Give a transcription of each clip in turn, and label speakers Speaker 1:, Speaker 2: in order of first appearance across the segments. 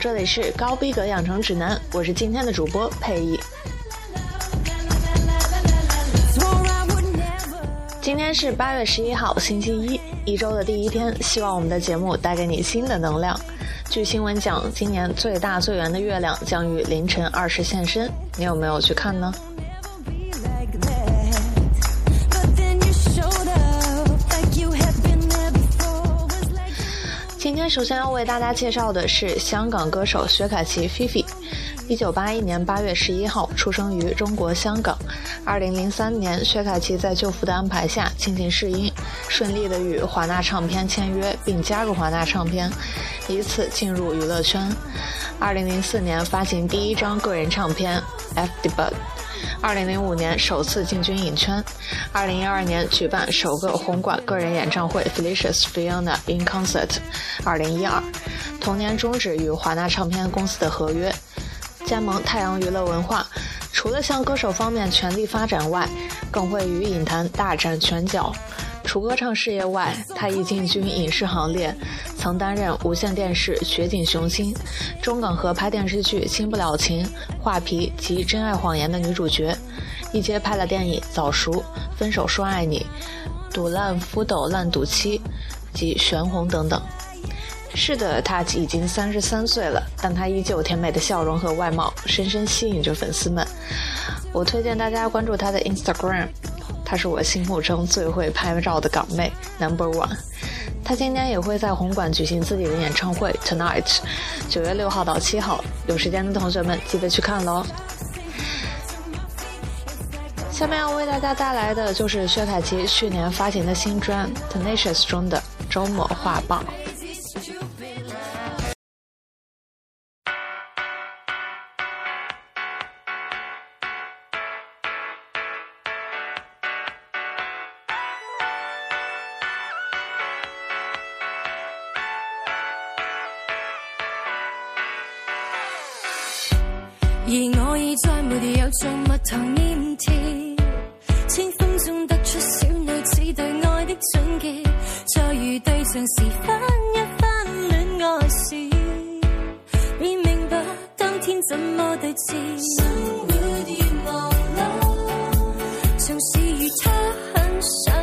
Speaker 1: 这里是高逼格养成指南，我是今天的主播佩仪。今天是八月十一号，星期一，一周的第一天。希望我们的节目带给你新的能量。据新闻讲，今年最大最圆的月亮将于凌晨二时现身，你有没有去看呢？首先要为大家介绍的是香港歌手薛凯琪菲菲。一九八一年八月十一号出生于中国香港。二零零三年，薛凯琪在舅父的安排下进行试音，顺利的与华纳唱片签约，并加入华纳唱片，以此进入娱乐圈。二零零四年发行第一张个人唱片《F Debut》。二零零五年首次进军影圈。二零一二年举办首个红馆个人演唱会《Felicious Fiona in Concert》。二零一二，同年终止与华纳唱片公司的合约。加盟太阳娱乐文化，除了向歌手方面全力发展外，更会与影坛大展拳脚。除歌唱事业外，他亦进军影视行列，曾担任无线电视《雪景雄心》、中港合拍电视剧《新不了情》、《画皮》及《真爱谎言》的女主角，一接拍了电影《早熟》、《分手说爱你》、《赌烂夫斗烂赌妻》及《悬红》等等。是的，他已经三十三岁了，但他依旧甜美的笑容和外貌深深吸引着粉丝们。我推荐大家关注他的 Instagram，她是我心目中最会拍照的港妹 Number One。她今年也会在红馆举行自己的演唱会 Tonight，九月六号到七号，有时间的同学们记得去看喽。下面要为大家带来的就是薛凯琪去年发行的新专 Tenacious 中的周末画报。
Speaker 2: 而我已再没有像蜜糖黏贴，清风中得出小女子对爱的总结，再遇对象时翻一翻恋爱史，便明白当天怎么对峙。生活如忙碌，从事与他很想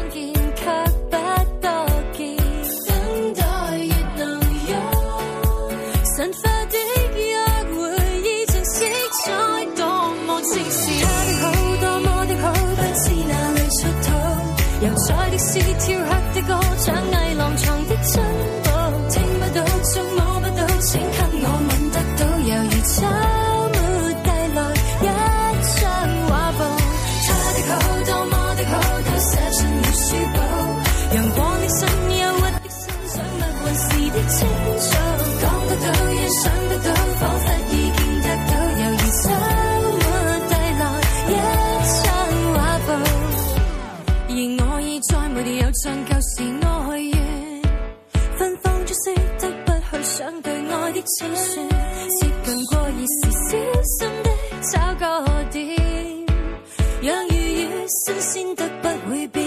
Speaker 2: 新鲜的不
Speaker 1: 会变。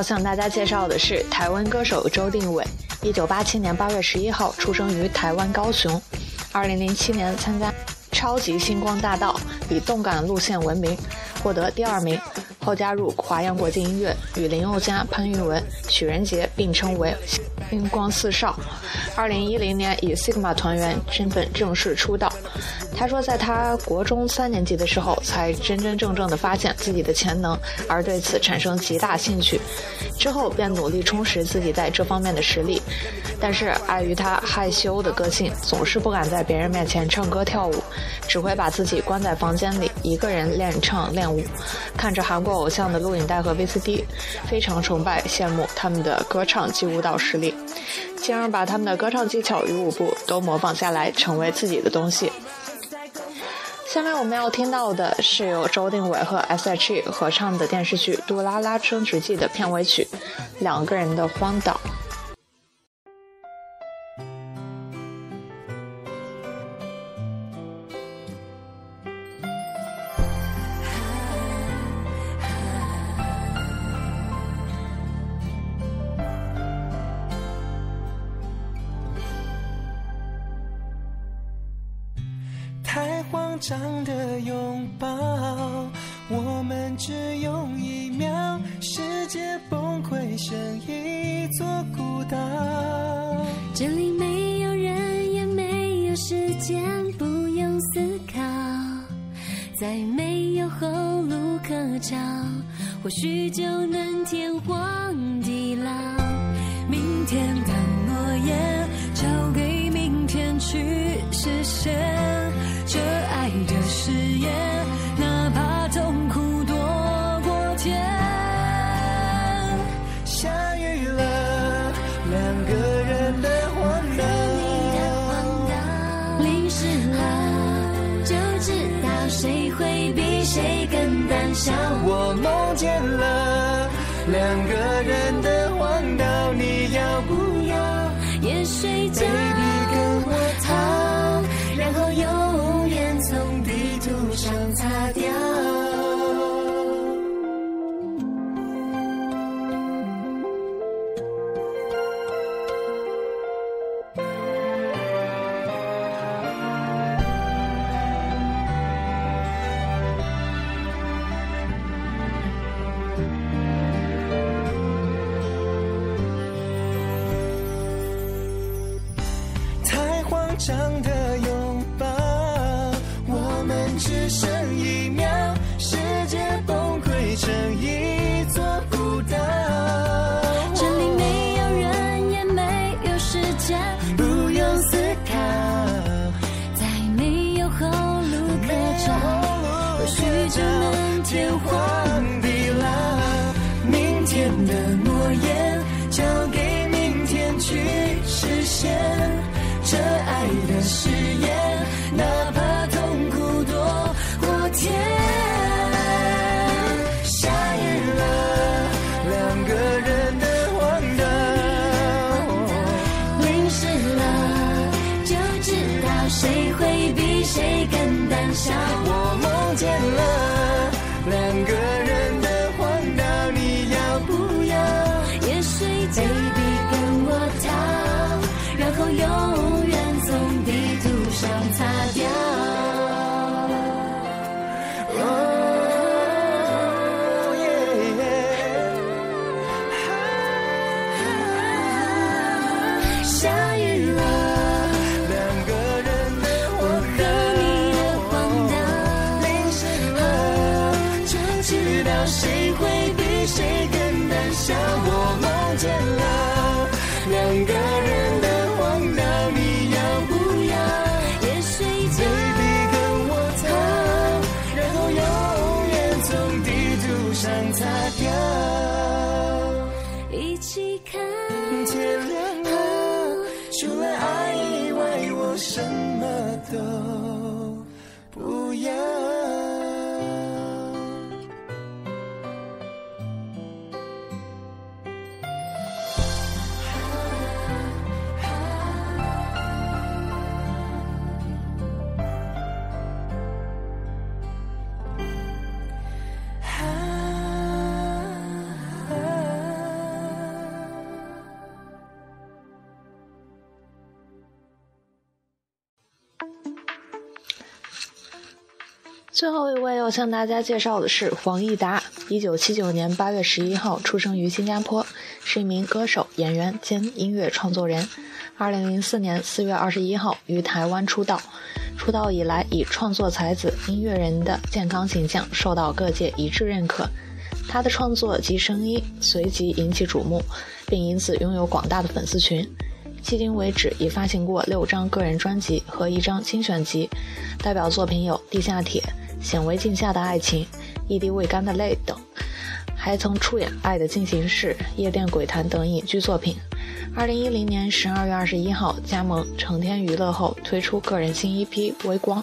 Speaker 1: 要向大家介绍的是台湾歌手周定伟。一九八七年八月十一号出生于台湾高雄，二零零七年参加《超级星光大道》，以动感路线闻名，获得第二名。后加入华阳国际音乐，与林宥嘉、潘裕文、许仁杰并称为“星光四少”。二零一零年以 Sigma 团员身份正式出道。他说，在他国中三年级的时候，才真真正正的发现自己的潜能，而对此产生极大兴趣。之后便努力充实自己在这方面的实力。但是碍于他害羞的个性，总是不敢在别人面前唱歌跳舞，只会把自己关在房间里，一个人练唱练舞，看着韩国偶像的录影带和 VCD，非常崇拜羡慕他们的歌唱及舞蹈实力，进而把他们的歌唱技巧与舞步都模仿下来，成为自己的东西。下面我们要听到的是由周定伟和 S.H.E 合唱的电视剧《杜拉拉升职记》的片尾曲《两个人的荒岛》。
Speaker 3: 太慌张的拥抱，我们只用一秒，世界崩溃成一座孤岛。
Speaker 2: 这里没有人，也没有时间，不用思考，再没有后路可找，或许就能天荒地老。明天的诺言交给明天去实现。
Speaker 3: 我梦见了两个人的太慌张的拥抱，我们只剩一秒，世界崩溃成一座孤岛。
Speaker 2: 这里没有人，也没有时间，
Speaker 3: 不用思考，
Speaker 2: 再没有后路可找，或许就能
Speaker 1: 最后一位要向大家介绍的是黄义达。一九七九年八月十一号出生于新加坡，是一名歌手、演员兼音乐创作人。二零零四年四月二十一号于台湾出道。出道以来，以创作才子、音乐人的健康形象受到各界一致认可。他的创作及声音随即引起瞩目，并因此拥有广大的粉丝群。迄今为止，已发行过六张个人专辑和一张精选集，代表作品有《地下铁》。显微镜下的爱情、一滴未干的泪等，还曾出演《爱的进行式》《夜店鬼谈》等影剧作品。二零一零年十二月二十一号加盟成天娱乐后，推出个人新 EP《微光》，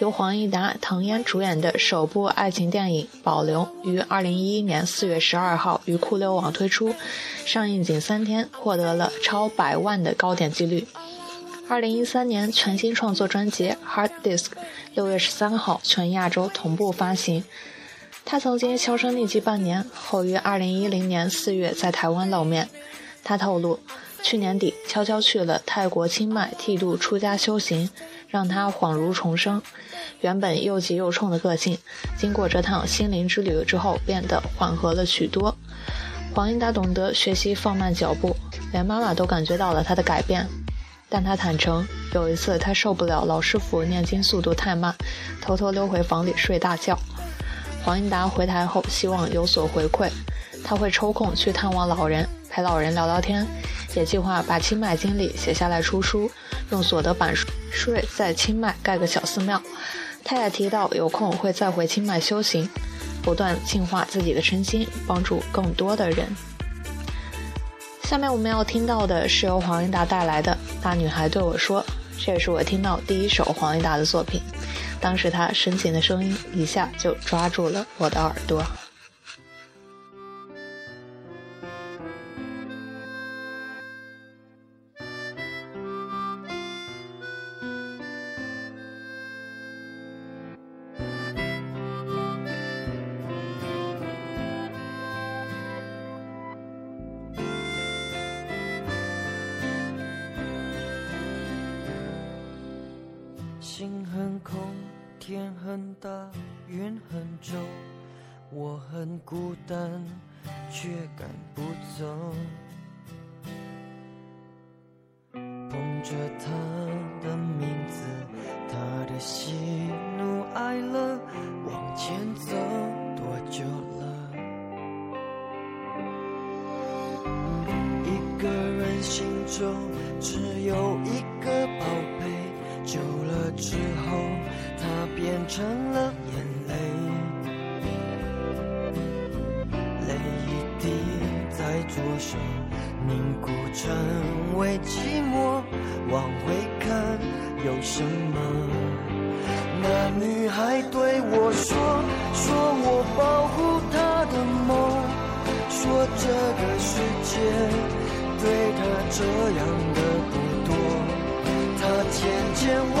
Speaker 1: 由黄义达、唐嫣主演的首部爱情电影《保留》于二零一一年四月十二号于酷六网推出，上映仅三天，获得了超百万的高点击率。二零一三年全新创作专辑《Hard Disk》六月十三号全亚洲同步发行。他曾经销声匿迹半年，后于二零一零年四月在台湾露面。他透露，去年底悄悄去了泰国清迈剃度出家修行，让他恍如重生。原本又急又冲的个性，经过这趟心灵之旅之后，变得缓和了许多。黄英达懂得学习放慢脚步，连妈妈都感觉到了他的改变。但他坦诚，有一次他受不了老师傅念经速度太慢，偷偷溜回房里睡大觉。黄英达回台后希望有所回馈，他会抽空去探望老人，陪老人聊聊天，也计划把清迈经历写下来出书，用所得版税在清迈盖个小寺庙。他也提到有空会再回清迈修行，不断净化自己的身心，帮助更多的人。下面我们要听到的是由黄义达带来的《大女孩对我说》，这也是我听到第一首黄义达的作品。当时他深情的声音一下就抓住了我的耳朵。
Speaker 3: 心很空，天很大，云很重，我很孤单，却赶不走。捧着他的名字，他的喜怒哀乐，往前走多久了？一个人心中只有一个。之后，它变成了眼泪，泪一滴在左手凝固成为寂寞。往回看有什么？那女孩对我说，说我保护她的梦，说这个世界对她这样的不多。她渐渐忘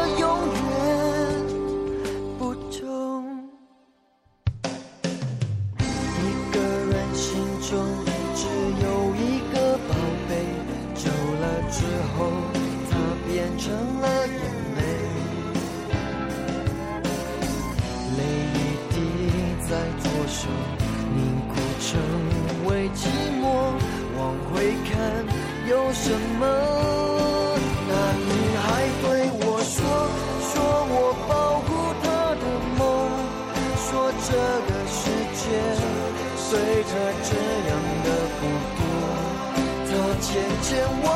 Speaker 3: 寂寞，往回看。有什么？那女孩对我说，说我保护她的梦，说这个世界随着这样的不多。她渐渐忘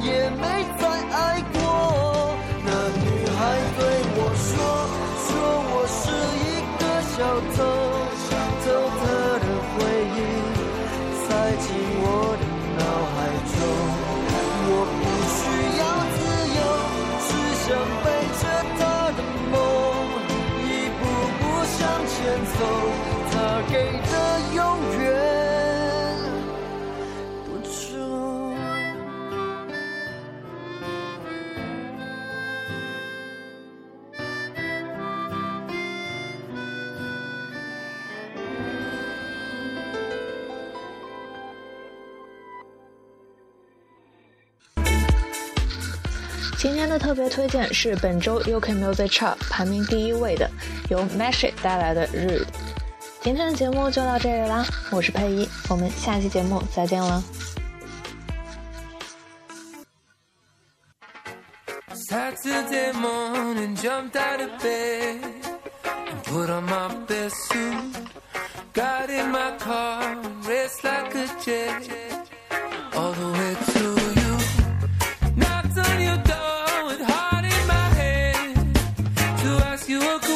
Speaker 3: 也没。
Speaker 1: 今天的特别推荐是本周 UK Music Chart 排名第一位的，由 m a s h i 带来的《日》。今天的节目就到这里啦，我是佩一，我们下期节目再见了。
Speaker 4: Saturday morning, jumped out of bed put on my best suit. Got in my car, raced like a jet all the way. ask you a question.